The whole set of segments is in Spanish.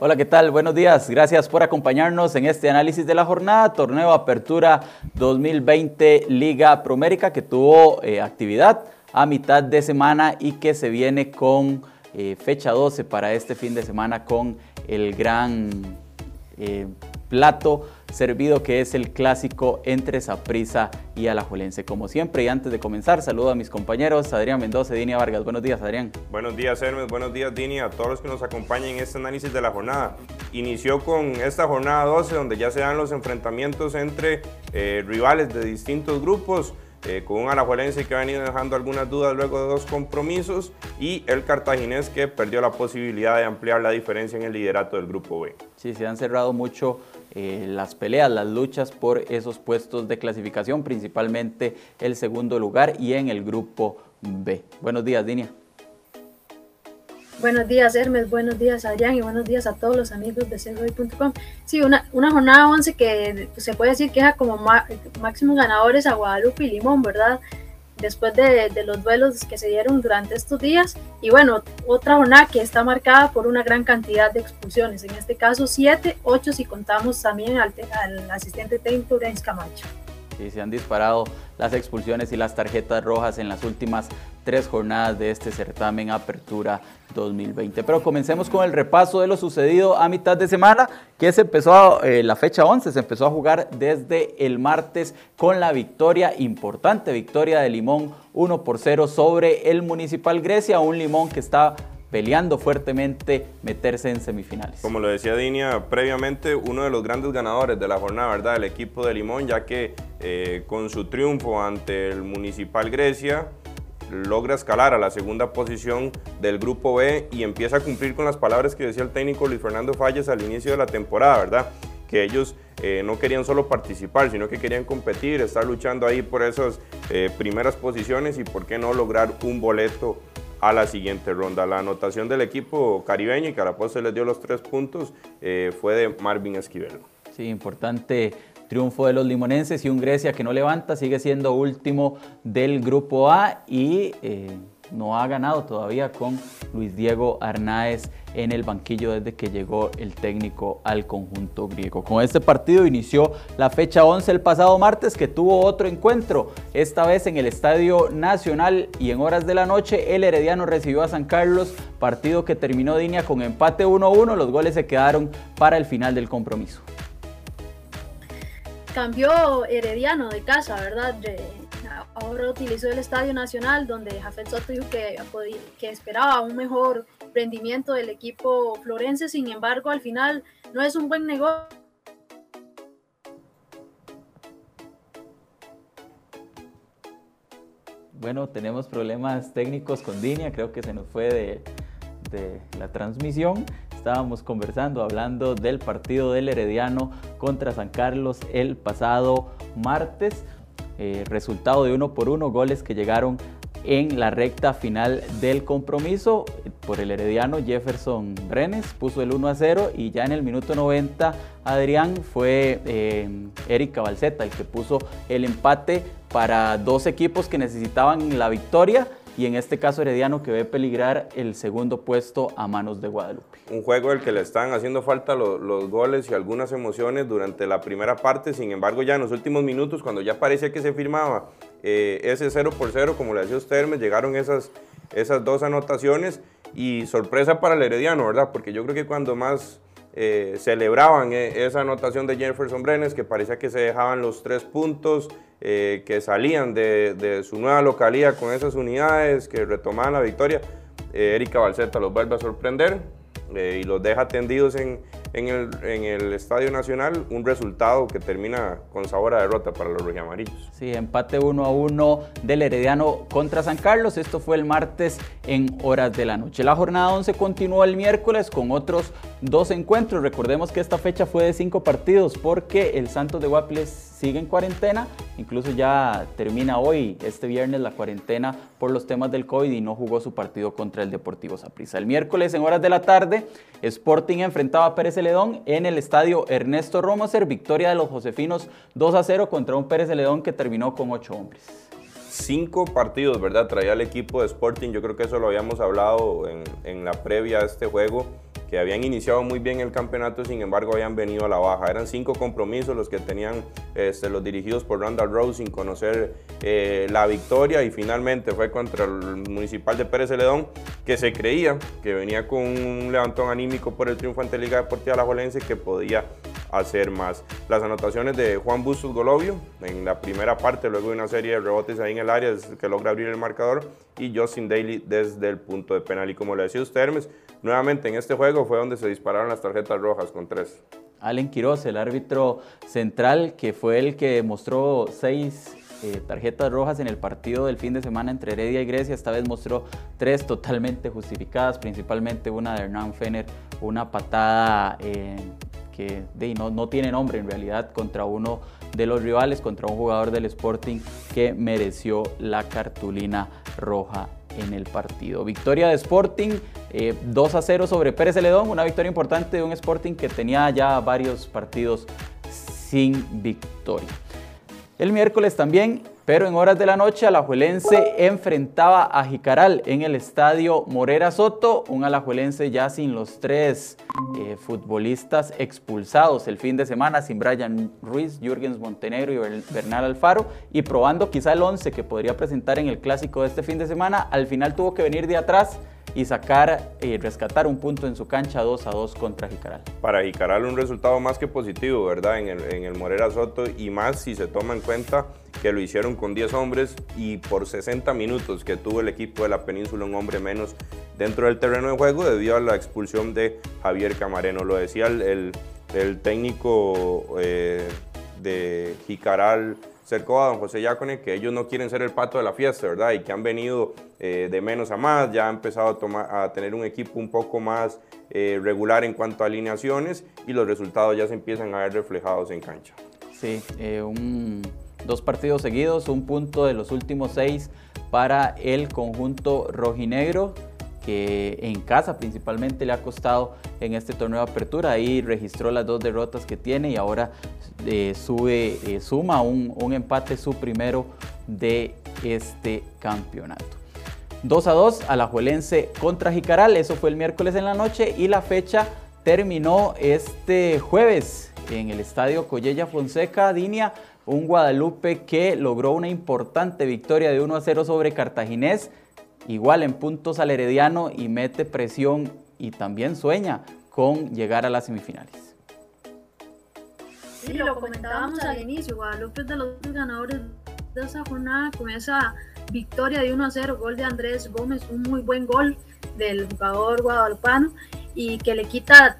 Hola, ¿qué tal? Buenos días. Gracias por acompañarnos en este análisis de la jornada, Torneo Apertura 2020 Liga Promérica, que tuvo eh, actividad a mitad de semana y que se viene con eh, fecha 12 para este fin de semana con el gran eh, plato servido que es el clásico entre Saprisa y Alajuelense. Como siempre y antes de comenzar, saludo a mis compañeros Adrián Mendoza y Dinia Vargas. Buenos días, Adrián. Buenos días, Hermes. Buenos días, Dini, a todos los que nos acompañan en este análisis de la jornada. Inició con esta jornada 12 donde ya se dan los enfrentamientos entre eh, rivales de distintos grupos. Eh, con un alajuelense que ha venido dejando algunas dudas luego de dos compromisos y el cartaginés que perdió la posibilidad de ampliar la diferencia en el liderato del grupo B. Sí, se han cerrado mucho eh, las peleas, las luchas por esos puestos de clasificación, principalmente el segundo lugar y en el grupo B. Buenos días, Dinia. Buenos días, Hermes. Buenos días, Adrián. Y buenos días a todos los amigos de CEROI.com. Sí, una, una jornada 11 que se puede decir que es como máximos ganadores a Guadalupe y Limón, ¿verdad? Después de, los duelos que se dieron durante estos días. Y bueno, otra jornada que está marcada por una gran cantidad de expulsiones. En este caso, 7, 8 si contamos también al, al asistente técnico Gaines Camacho. Sí, se han disparado las expulsiones y las tarjetas rojas en las últimas tres jornadas de este certamen Apertura 2020. Pero comencemos con el repaso de lo sucedido a mitad de semana, que se empezó eh, la fecha 11, se empezó a jugar desde el martes con la victoria, importante victoria de Limón 1 por 0 sobre el Municipal Grecia, un Limón que está peleando fuertemente meterse en semifinales. Como lo decía Dinia previamente, uno de los grandes ganadores de la jornada, ¿verdad? El equipo de Limón, ya que eh, con su triunfo ante el Municipal Grecia, logra escalar a la segunda posición del grupo B y empieza a cumplir con las palabras que decía el técnico Luis Fernando Falles al inicio de la temporada, ¿verdad? Que ellos eh, no querían solo participar, sino que querían competir, estar luchando ahí por esas eh, primeras posiciones y por qué no lograr un boleto a la siguiente ronda. La anotación del equipo caribeño y que a la se les dio los tres puntos eh, fue de Marvin Esquivel. Sí, importante triunfo de los limonenses y un Grecia que no levanta, sigue siendo último del grupo A y eh, no ha ganado todavía con Luis Diego Arnaez en el banquillo desde que llegó el técnico al conjunto griego. Con este partido inició la fecha 11 el pasado martes que tuvo otro encuentro, esta vez en el Estadio Nacional y en horas de la noche el Herediano recibió a San Carlos, partido que terminó línea con empate 1-1, los goles se quedaron para el final del compromiso. Cambió Herediano de casa, ¿verdad? Ahora utilizó el Estadio Nacional, donde Jafet Soto dijo que, esperaba un mejor rendimiento del equipo florense, sin embargo, al final no es un buen negocio. Bueno, tenemos problemas técnicos con Dinia, creo que se nos fue de la transmisión. Estábamos conversando, hablando del partido del Herediano contra San Carlos el pasado martes. Eh, resultado de uno por uno, goles que llegaron en la recta final del compromiso. Por el herediano Jefferson Brenes puso el 1 a 0 y ya en el minuto 90 Adrián fue eh, Erika Balseta el que puso el empate para dos equipos que necesitaban la victoria y en este caso Herediano que ve peligrar el segundo puesto a manos de Guadalupe. Un juego del que le están haciendo falta los, goles y algunas emociones durante la primera parte, sin embargo ya en los últimos minutos cuando ya parecía que se firmaba eh, ese 0 por 0, como le decía usted, me llegaron esas, esas dos anotaciones y sorpresa para el Herediano, ¿verdad? Porque yo creo que cuando más eh, celebraban eh, esa anotación de Jefferson Brenes, que parecía que se dejaban los tres puntos, que salían de, su nueva localidad con esas unidades, que retomaban la victoria. Erika Balseta los vuelve a sorprender eh, y los deja tendidos en, en el, Estadio Nacional, un resultado que termina con sabor a derrota para los rojamarillos. Sí, empate 1 a 1 del Herediano contra San Carlos. Esto fue el martes en horas de la noche. La jornada 11 continuó el miércoles con otros dos encuentros. Recordemos que esta fecha fue de cinco partidos porque el Santos de Guapiles sigue en cuarentena. Incluso ya termina hoy, este viernes, la cuarentena por los temas del COVID y no jugó su partido contra el Deportivo Saprissa. El miércoles en horas de la tarde, Sporting enfrentaba a Pérez Celedón en el estadio Ernesto Romoser. Victoria de los Josefinos 2 a 0 contra un Pérez Celedón que terminó con 8 hombres. Cinco partidos, ¿verdad? Traía el equipo de Sporting. Yo creo que eso lo habíamos hablado en, en la previa a este juego habían iniciado muy bien el campeonato, sin embargo habían venido a la baja. Eran cinco compromisos los que tenían este, los dirigidos por Randall Rose sin conocer eh, la victoria y finalmente fue contra el Municipal de Pérez Celedón que se creía que venía con un levantón anímico por el triunfo ante Liga Deportiva Alajuelense que podía hacer más. Las anotaciones de Juan Bustos Golovio en la primera parte, luego de una serie de rebotes ahí en el área que logra abrir el marcador y Justin Daly desde el punto de penal. Y como le decía usted, Hermes, nuevamente en este juego fue donde se dispararon las tarjetas rojas con tres. Allen Quiroz, el árbitro central, que fue el que mostró seis eh, tarjetas rojas en el partido del fin de semana entre Heredia y Grecia. Esta vez mostró tres totalmente justificadas, principalmente una de Hernán Fener, una patada eh, que no, no tiene nombre en realidad contra uno de los rivales, contra un jugador del Sporting que mereció la cartulina roja en el partido. Victoria de Sporting, 2 eh, a 0 sobre Pérez Celedón, una victoria importante de un Sporting que tenía ya varios partidos sin victoria. El miércoles también, pero en horas de la noche, Alajuelense enfrentaba a Jicaral en el estadio Morera Soto, un Alajuelense ya sin los tres eh, futbolistas expulsados el fin de semana, sin Brian Ruiz, Jürgens Montenegro y Bernal Alfaro, y probando quizá el 11 que podría presentar en el clásico de este fin de semana, al final tuvo que venir de atrás y sacar y rescatar un punto en su cancha 2 a 2 contra Jicaral. Para Jicaral un resultado más que positivo, ¿verdad? En el Morera Soto y más si se toma en cuenta que lo hicieron con 10 hombres y por 60 minutos que tuvo el equipo de la península un hombre menos dentro del terreno de juego debido a la expulsión de Javier Camareno. Lo decía el, el, técnico eh, de Jicaral cercó a don José Yacone que ellos no quieren ser el pato de la fiesta, ¿verdad? Y que han venido eh, de menos a más, ya han empezado a, tomar, a tener un equipo un poco más eh, regular en cuanto a alineaciones y los resultados ya se empiezan a ver reflejados en cancha. Sí, eh, dos partidos seguidos, un punto de los últimos seis para el conjunto rojinegro que en casa principalmente le ha costado en este torneo de apertura. Ahí registró las dos derrotas que tiene y ahora eh, sube, eh, suma un, un, empate su primero de este campeonato. 2 a 2 Alajuelense contra Jicaral, eso fue el miércoles en la noche y la fecha terminó este jueves en el estadio Collella Fonseca, Dinia, un Guadalupe que logró una importante victoria de 1 a 0 sobre Cartaginés igual en puntos al Herediano y mete presión y también sueña con llegar a las semifinales. Sí, lo comentábamos al inicio, Guadalupe es de los ganadores de esa jornada con esa victoria de 1 a 0, gol de Andrés Gómez, un muy buen gol del jugador guadalupano y que le quita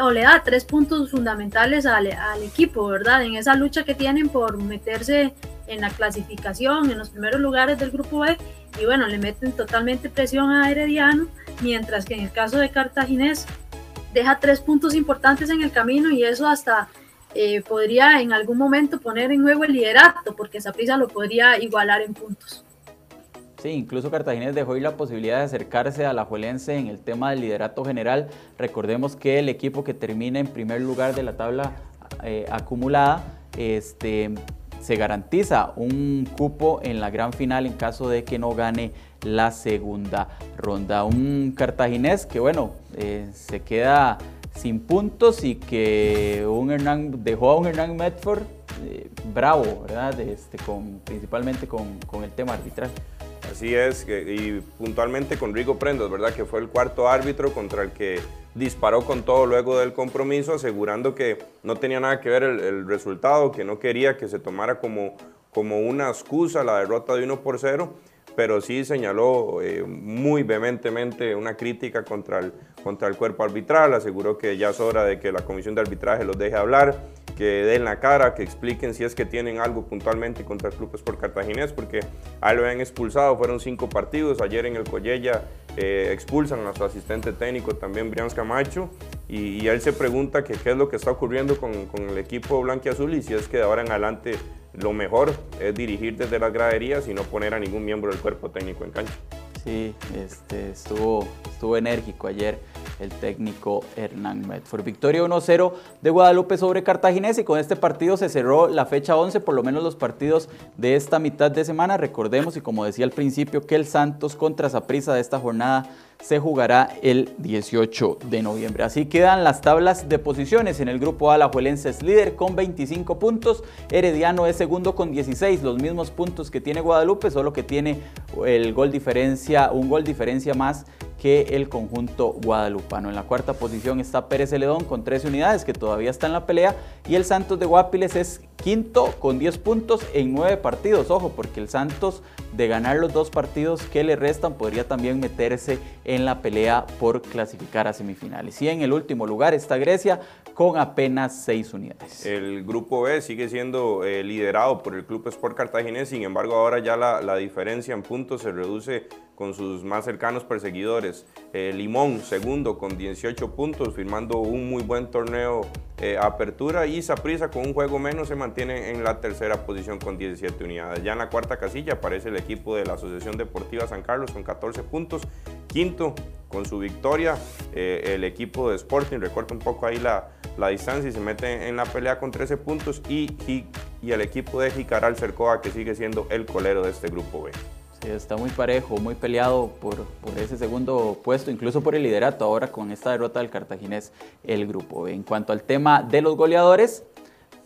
o le da tres puntos fundamentales al, al, equipo, ¿verdad? En esa lucha que tienen por meterse en la clasificación, en los primeros lugares del grupo B, y bueno, le meten totalmente presión a Herediano, mientras que en el caso de Cartaginés deja tres puntos importantes en el camino y eso hasta eh, podría en algún momento poner en juego el liderato, porque esa prisa lo podría igualar en puntos. Incluso Cartaginés dejó ir la posibilidad de acercarse a la Juelense en el tema del liderato general. Recordemos que el equipo que termina en primer lugar de la tabla eh, acumulada este, se garantiza un cupo en la gran final en caso de que no gane la segunda ronda. Un cartaginés que bueno, eh, se queda sin puntos y que un Hernán, dejó a un Hernán Medford eh, bravo, ¿verdad? Este, con, principalmente con, con el tema arbitral. Así es, y puntualmente con Rigo Prendas, ¿verdad? Que fue el cuarto árbitro contra el que disparó con todo luego del compromiso, asegurando que no tenía nada que ver el, resultado, que no quería que se tomara como, como una excusa la derrota de 1 por 0, pero sí señaló eh, muy vehementemente una crítica contra el, contra el cuerpo arbitral, aseguró que ya es hora de que la comisión de arbitraje los deje hablar, que den la cara, que expliquen si es que tienen algo puntualmente contra el Club Sport Cartaginés, porque ahí lo habían expulsado, fueron cinco partidos, ayer en el Collella eh, expulsan a nuestro asistente técnico también, Brian Camacho, y, él se pregunta qué es lo que está ocurriendo con, con el equipo blanquiazul y si es que de ahora en adelante lo mejor es dirigir desde las graderías y no poner a ningún miembro del cuerpo técnico en cancha. Sí, este, estuvo, estuvo enérgico ayer el técnico Hernán Medford. Victoria 1-0 de Guadalupe sobre Cartaginés y con este partido se cerró la fecha 11, por lo menos los partidos de esta mitad de semana. Recordemos y como decía al principio que el Santos contra Saprissa de esta jornada se jugará el 18 de noviembre. Así quedan las tablas de posiciones. En el grupo A, es líder con 25 puntos, Herediano es segundo con 16, los mismos puntos que tiene Guadalupe, solo que tiene el gol diferencia, un gol diferencia más que el conjunto guadalupano. En la cuarta posición está Pérez Celedón con 13 unidades que todavía está en la pelea y el Santos de Guapiles es quinto con 10 puntos en 9 partidos. Ojo, porque el Santos de ganar los dos partidos que le restan podría también meterse en la pelea por clasificar a semifinales. Y en el último lugar está Grecia con apenas 6 unidades. El grupo B sigue siendo eh, liderado por el Club Sport Cartaginés, sin embargo ahora ya la, la diferencia en puntos se reduce con sus más cercanos perseguidores. Eh, Limón, segundo, con 18 puntos, firmando un muy buen torneo eh, apertura. Y Saprisa, con un juego menos, se mantiene en la tercera posición con 17 unidades. Ya en la cuarta casilla aparece el equipo de la Asociación Deportiva San Carlos con 14 puntos. Quinto, con su victoria, eh, el equipo de Sporting recorta un poco ahí la, la distancia y se mete en la pelea con 13 puntos. Y, y el equipo de Jicaral Cercoa, que sigue siendo el colero de este grupo B está muy parejo, muy peleado por, por, ese segundo puesto, incluso por el liderato ahora con esta derrota del cartaginés el grupo. En cuanto al tema de los goleadores,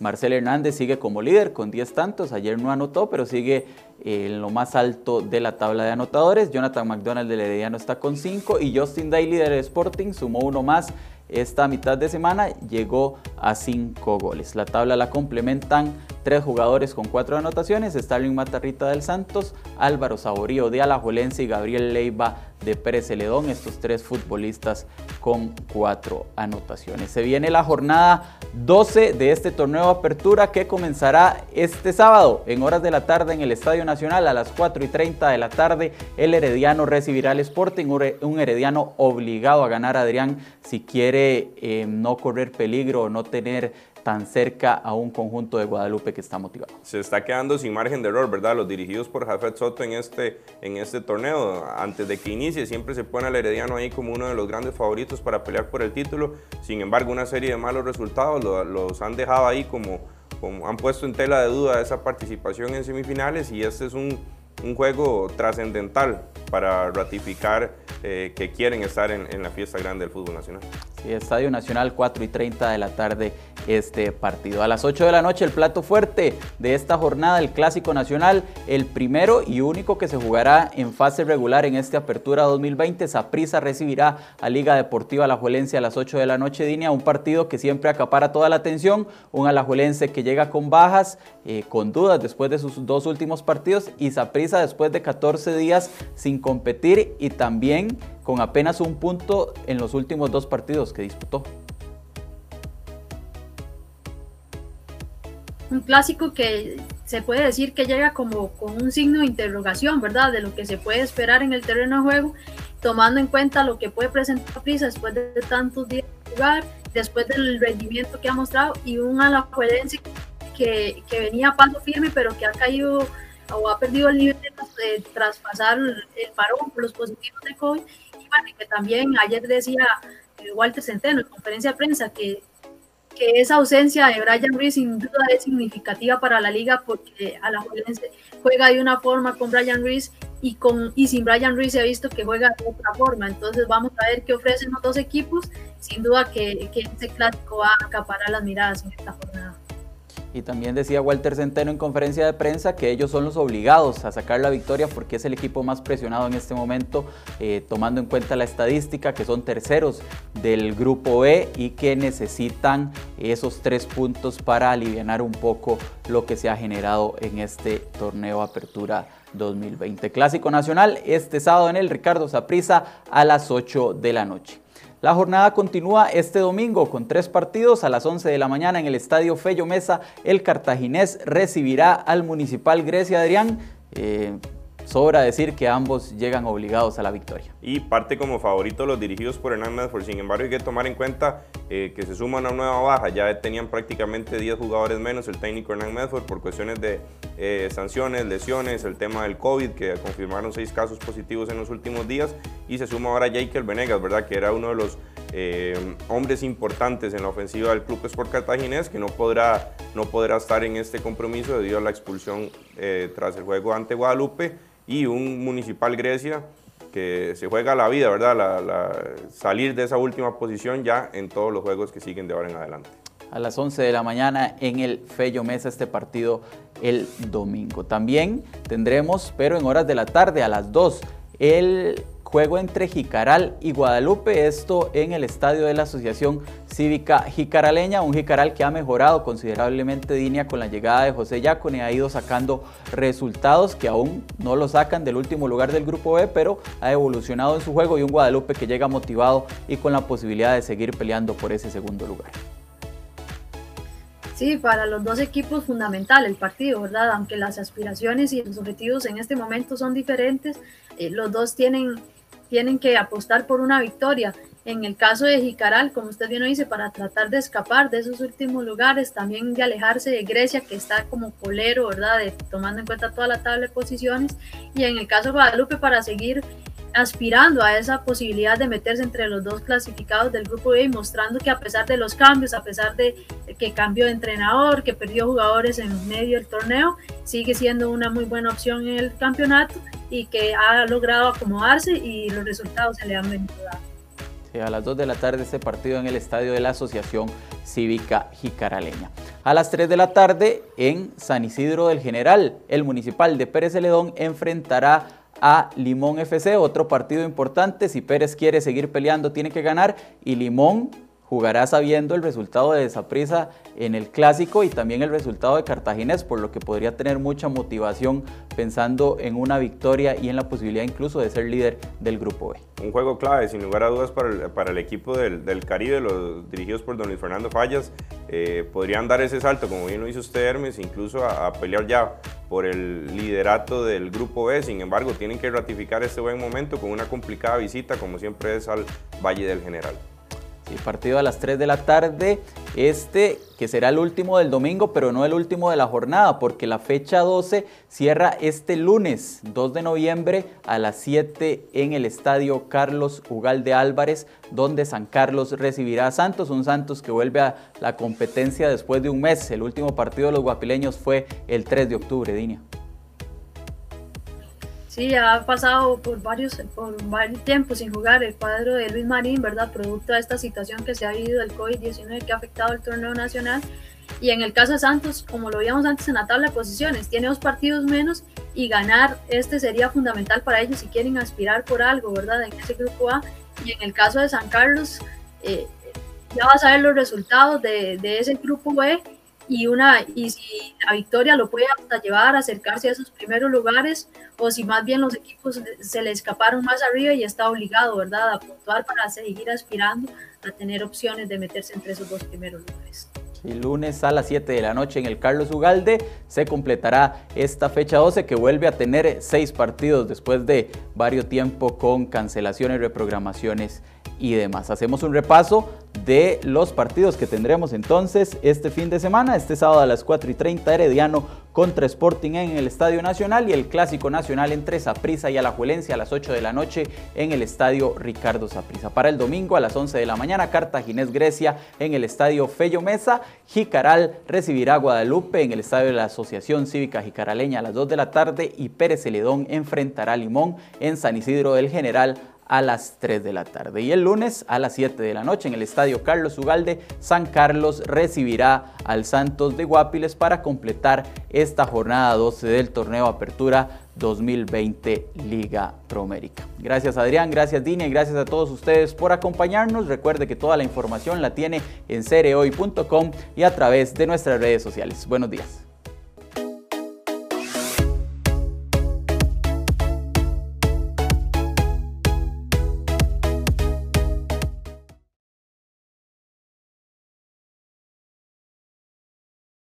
Marcel Hernández sigue como líder con 10 tantos, ayer no anotó, pero sigue en lo más alto de la tabla de anotadores. Jonathan McDonald del Herediano está con 5 y Justin Daly del Sporting sumó uno más esta mitad de semana, llegó a 5 goles. La tabla la complementan tres jugadores con cuatro anotaciones, Starling Matarrita del Santos, Álvaro Saborío de Alajuelense y Gabriel Leiva de Pérez Celedón, estos tres futbolistas con cuatro anotaciones. Se viene la jornada 12 de este torneo apertura que comenzará este sábado en horas de la tarde en el Estadio Nacional a las 4 y 30 de la tarde. El Herediano recibirá al Sporting, un Herediano obligado a ganar Adrián si quiere eh, no correr peligro o no tener tan cerca a un conjunto de Guadalupe que está motivado. Se está quedando sin margen de error, ¿verdad? Los dirigidos por Jafet Soto en este, en este torneo. Antes de que inicie, siempre se pone al Herediano ahí como uno de los grandes favoritos para pelear por el título. Sin embargo, una serie de malos resultados los han dejado ahí como, como, han puesto en tela de duda esa participación en semifinales y este es un, un juego trascendental para ratificar eh, que quieren estar en, en la fiesta grande del fútbol nacional. Estadio Nacional 4 y 30 de la tarde este partido. A las 8 de la noche el plato fuerte de esta jornada, el Clásico Nacional, el primero y único que se jugará en fase regular en esta apertura 2020. Saprisa recibirá a Liga Deportiva Alajuelense a las 8 de la noche, Dinia, un partido que siempre acapara toda la atención, un Alajuelense que llega con bajas, eh, con dudas después de sus dos últimos partidos y Saprisa después de 14 días sin competir y también con apenas un punto en los últimos dos partidos que disputó. Un clásico que se puede decir que llega como con un signo de interrogación, ¿verdad? De lo que se puede esperar en el terreno de juego, tomando en cuenta lo que puede presentar Prisa después de tantos días de jugar, después del rendimiento que ha mostrado y un alajuelense que, que venía a paso firme, pero que ha caído o ha perdido el nivel de, traspasar el parón por los positivos de COVID y que también ayer decía eh, Walter Centeno en conferencia de prensa que, que esa ausencia de Brian Ruiz sin duda es significativa para la liga porque a la juega de una forma con Brian Ruiz y, con, y sin Brian Ruiz se ha visto que juega de otra forma. Entonces vamos a ver qué ofrecen los dos equipos. Sin duda que, que este clásico va a acaparar las miradas en esta jornada. Y también decía Walter Centeno en conferencia de prensa que ellos son los obligados a sacar la victoria porque es el equipo más presionado en este momento, eh, tomando en cuenta la estadística, que son terceros del grupo E y que necesitan esos tres puntos para aliviar un poco lo que se ha generado en este torneo Apertura 2020. Clásico Nacional este sábado en el Ricardo Saprisa a las 8 de la noche. La jornada continúa este domingo con tres partidos. A las 11 de la mañana en el Estadio Fello Mesa, el cartaginés recibirá al Municipal Grecia Adrián. Eh, Sobra decir que ambos llegan obligados a la victoria. Y parte como favorito los dirigidos por Hernán Medford. Sin embargo, hay que tomar en cuenta eh, que se suma una nueva baja. Ya tenían prácticamente 10 jugadores menos el técnico Hernán Medford por cuestiones de eh, sanciones, lesiones, el tema del COVID, que confirmaron seis casos positivos en los últimos días. Y se suma ahora Jaker Venegas, ¿verdad? Que era uno de los eh, hombres importantes en la ofensiva del Club Sport Cartaginés, que no podrá, no podrá estar en este compromiso debido a la expulsión tras el juego ante Guadalupe y un Municipal Grecia que se juega la vida, ¿verdad? salir de esa última posición ya en todos los juegos que siguen de ahora en adelante. A las 11 de la mañana en el Fello Mesa este partido el domingo. También tendremos, pero en horas de la tarde, a las 2, el juego entre Jicaral y Guadalupe, esto en el estadio de la Asociación Cívica Jicaraleña, un Jicaral que ha mejorado considerablemente línea con la llegada de José Yacone, ha ido sacando resultados que aún no lo sacan del último lugar del grupo B, pero ha evolucionado en su juego y un Guadalupe que llega motivado y con la posibilidad de seguir peleando por ese segundo lugar. Sí, para los dos equipos fundamental el partido, ¿verdad? Aunque las aspiraciones y los objetivos en este momento son diferentes, eh, los dos tienen tienen que apostar por una victoria. En el caso de Jicaral, como usted bien lo dice, para tratar de escapar de esos últimos lugares, también de alejarse de Grecia, que está como colero, ¿verdad? tomando en cuenta toda la tabla de posiciones. Y en el caso de Guadalupe, para seguir aspirando a esa posibilidad de meterse entre los dos clasificados del grupo B mostrando que a pesar de los cambios, a pesar de que cambió de entrenador, que perdió jugadores en medio del torneo, sigue siendo una muy buena opción en el campeonato y que ha logrado acomodarse y los resultados se le han venido a las 2 de la tarde este partido en el estadio de la Asociación Cívica Jicaraleña. A las 3 de la tarde en San Isidro del General, el municipal de Pérez Celedón enfrentará a Limón FC, otro partido importante. Si Pérez quiere seguir peleando, tiene que ganar y Limón jugará sabiendo el resultado de Desaprisa en el clásico y también el resultado de Cartaginés, por lo que podría tener mucha motivación pensando en una victoria y en la posibilidad incluso de ser líder del grupo B. Un juego clave, sin lugar a dudas, para el, equipo del, del, Caribe, los dirigidos por don Luis Fernando Fallas, eh, podrían dar ese salto, como bien lo hizo usted Hermes, incluso a, a pelear ya por el liderato del grupo B. Sin embargo, tienen que ratificar este buen momento con una complicada visita, como siempre es al Valle del General. El partido a las 3 de la tarde, este que será el último del domingo, pero no el último de la jornada, porque la fecha 12 cierra este lunes 2 de noviembre a las 7 en el estadio Carlos Ugalde Álvarez, donde San Carlos recibirá a Santos, un Santos que vuelve a la competencia después de un mes. El último partido de los guapileños fue el 3 de octubre, Dinia. Sí, ha pasado por varios, por varios tiempos sin jugar el cuadro de Luis Marín, ¿verdad? Producto de esta situación que se ha vivido del COVID-19 que ha afectado el torneo nacional. Y en el caso de Santos, como lo veíamos antes en la tabla de posiciones, tiene dos partidos menos y ganar este sería fundamental para ellos si quieren aspirar por algo, ¿verdad? En ese grupo A. Y en el caso de San Carlos, eh, ya vas a ver los resultados de, de ese grupo B y, una, y si la victoria lo puede llevar a acercarse a esos primeros lugares o si más bien los equipos se le escaparon más arriba y está obligado, ¿verdad?, a puntuar para seguir aspirando a tener opciones de meterse entre esos dos primeros lugares. El lunes a las 7 de la noche en el Carlos Ugalde se completará esta fecha 12 que vuelve a tener seis partidos después de varios tiempo con cancelaciones, reprogramaciones y demás. Hacemos un repaso de los partidos que tendremos entonces este fin de semana, este sábado a las 4 y 30 Herediano contra Sporting en el Estadio Nacional y el Clásico Nacional entre Saprissa y Alajuelense a las 8 de la noche en el Estadio Ricardo Saprissa. Para el domingo a las 11 de la mañana, Cartaginés Grecia en el Estadio Fello Mesa, Jicaral recibirá Guadalupe en el Estadio de la Asociación Cívica Jicaraleña a las 2 de la tarde y Pérez Celedón enfrentará a Limón en San Isidro del General a las 3 de la tarde. Y el lunes a las 7 de la noche en el Estadio Carlos Ugalde, San Carlos recibirá al Santos de Guapiles para completar esta jornada 12 del torneo Apertura 2020 Liga Promérica. Gracias Adrián, gracias Dini y gracias a todos ustedes por acompañarnos. Recuerde que toda la información la tiene en cereoy.com y a través de nuestras redes sociales. Buenos días.